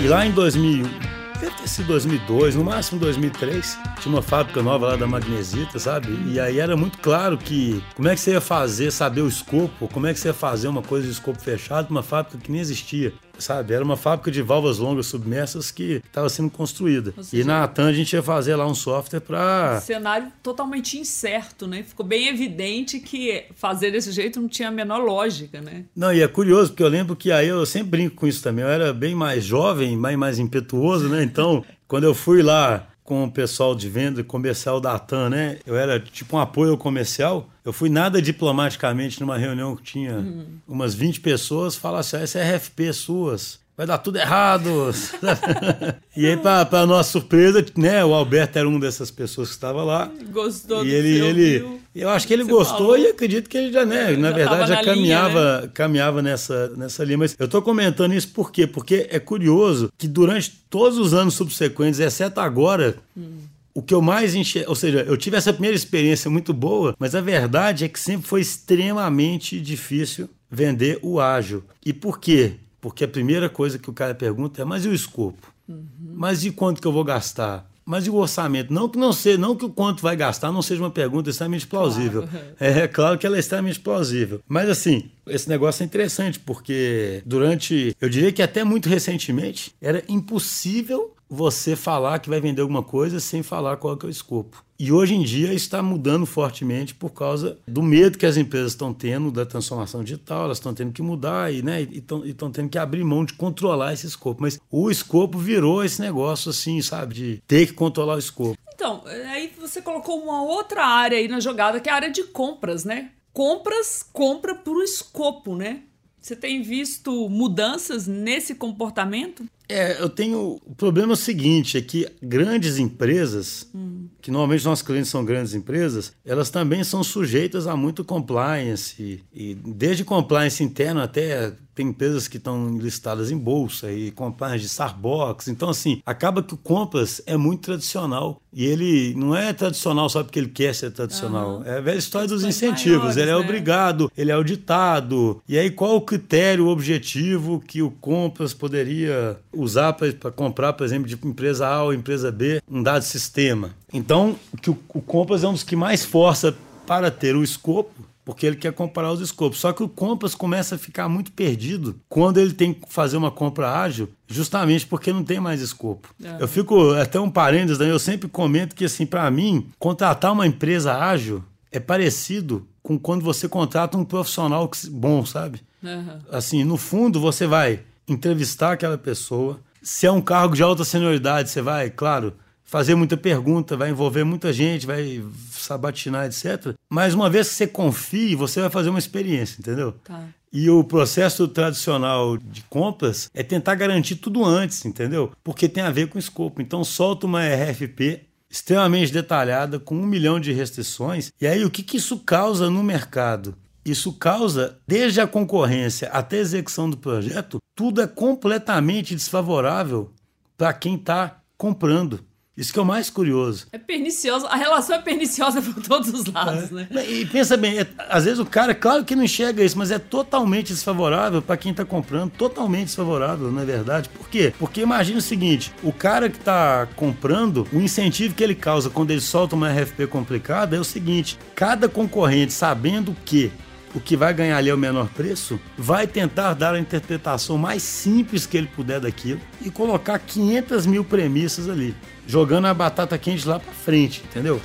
E lá em 2000, deve ter sido 2002, no máximo 2003, tinha uma fábrica nova lá da Magnesita, sabe? E aí era muito claro que como é que você ia fazer, saber o escopo, como é que você ia fazer uma coisa de escopo fechado numa fábrica que nem existia sabe? Era uma fábrica de válvulas longas submersas que estava sendo construída. Seja, e na Atan a gente ia fazer lá um software para. Cenário totalmente incerto, né? Ficou bem evidente que fazer desse jeito não tinha a menor lógica, né? Não, e é curioso, porque eu lembro que aí eu sempre brinco com isso também. Eu era bem mais jovem, bem mais impetuoso, né? Então, quando eu fui lá com o pessoal de venda comercial da ATAN, né? Eu era tipo um apoio comercial. Eu fui nada diplomaticamente numa reunião que tinha uhum. umas 20 pessoas, falar assim: ah, essa é RFP suas vai dar tudo errado. e aí, para nossa surpresa, né, o Alberto era uma dessas pessoas que estava lá. Gostou e ele, ele Eu acho que ele gostou falou. e acredito que ele já, né, na já verdade, já caminhava, linha, né? caminhava nessa, nessa linha. Mas eu estou comentando isso por quê? Porque é curioso que durante todos os anos subsequentes, exceto agora, hum. O que eu mais enxergo, ou seja, eu tive essa primeira experiência muito boa, mas a verdade é que sempre foi extremamente difícil vender o ágil. E por quê? Porque a primeira coisa que o cara pergunta é: mas e o escopo? Uhum. Mas e quanto que eu vou gastar? Mas e o orçamento? Não que não seja, não que o quanto vai gastar não seja uma pergunta extremamente plausível. Claro. É, é claro que ela é extremamente plausível. Mas assim, esse negócio é interessante, porque durante, eu diria que até muito recentemente, era impossível você falar que vai vender alguma coisa sem falar qual é, o escopo. E hoje em dia está mudando fortemente por causa do medo que as empresas estão tendo da transformação digital, elas estão tendo que mudar e né, estão tendo que abrir mão de controlar esse escopo. Mas o escopo virou esse negócio assim, sabe, de ter que controlar o escopo. Então, aí você colocou uma outra área aí na jogada, que é a área de compras, né? Compras, compra por escopo, né? Você tem visto mudanças nesse comportamento? É, eu tenho. O problema é o seguinte: é que grandes empresas, hum. que normalmente nossos clientes são grandes empresas, elas também são sujeitas a muito compliance. E, desde compliance interno até tem empresas que estão listadas em bolsa e compliance de Starbucks. Então, assim, acaba que o Compass é muito tradicional. E ele não é tradicional só porque ele quer ser tradicional. Uhum. É a velha história dos incentivos. Maiores, ele é né? obrigado, ele é auditado. E aí, qual o critério, o objetivo que o Compass poderia usar para comprar, por exemplo, de empresa A ou empresa B, um dado sistema. Então, que o, o Compass é um dos que mais força para ter o escopo, porque ele quer comparar os escopos. Só que o Compass começa a ficar muito perdido quando ele tem que fazer uma compra ágil, justamente porque não tem mais escopo. É. Eu fico, até um parênteses, né? eu sempre comento que, assim, para mim, contratar uma empresa ágil é parecido com quando você contrata um profissional bom, sabe? Uhum. Assim, no fundo, você vai entrevistar aquela pessoa. Se é um cargo de alta senioridade, você vai, claro, fazer muita pergunta, vai envolver muita gente, vai sabatinar, etc. Mas uma vez que você confie, você vai fazer uma experiência, entendeu? Tá. E o processo tradicional de compras é tentar garantir tudo antes, entendeu? Porque tem a ver com o escopo. Então, solta uma RFP extremamente detalhada, com um milhão de restrições. E aí, o que, que isso causa no mercado? Isso causa, desde a concorrência até a execução do projeto, tudo é completamente desfavorável para quem está comprando. Isso que é o mais curioso. É pernicioso, a relação é perniciosa por todos os lados, é. né? E pensa bem, é, às vezes o cara, claro que não enxerga isso, mas é totalmente desfavorável para quem está comprando, totalmente desfavorável, não é verdade? Por quê? Porque imagina o seguinte, o cara que está comprando, o incentivo que ele causa quando ele solta uma RFP complicada é o seguinte, cada concorrente sabendo que o que vai ganhar ali é o menor preço, vai tentar dar a interpretação mais simples que ele puder daquilo e colocar 500 mil premissas ali, jogando a batata quente lá para frente, entendeu?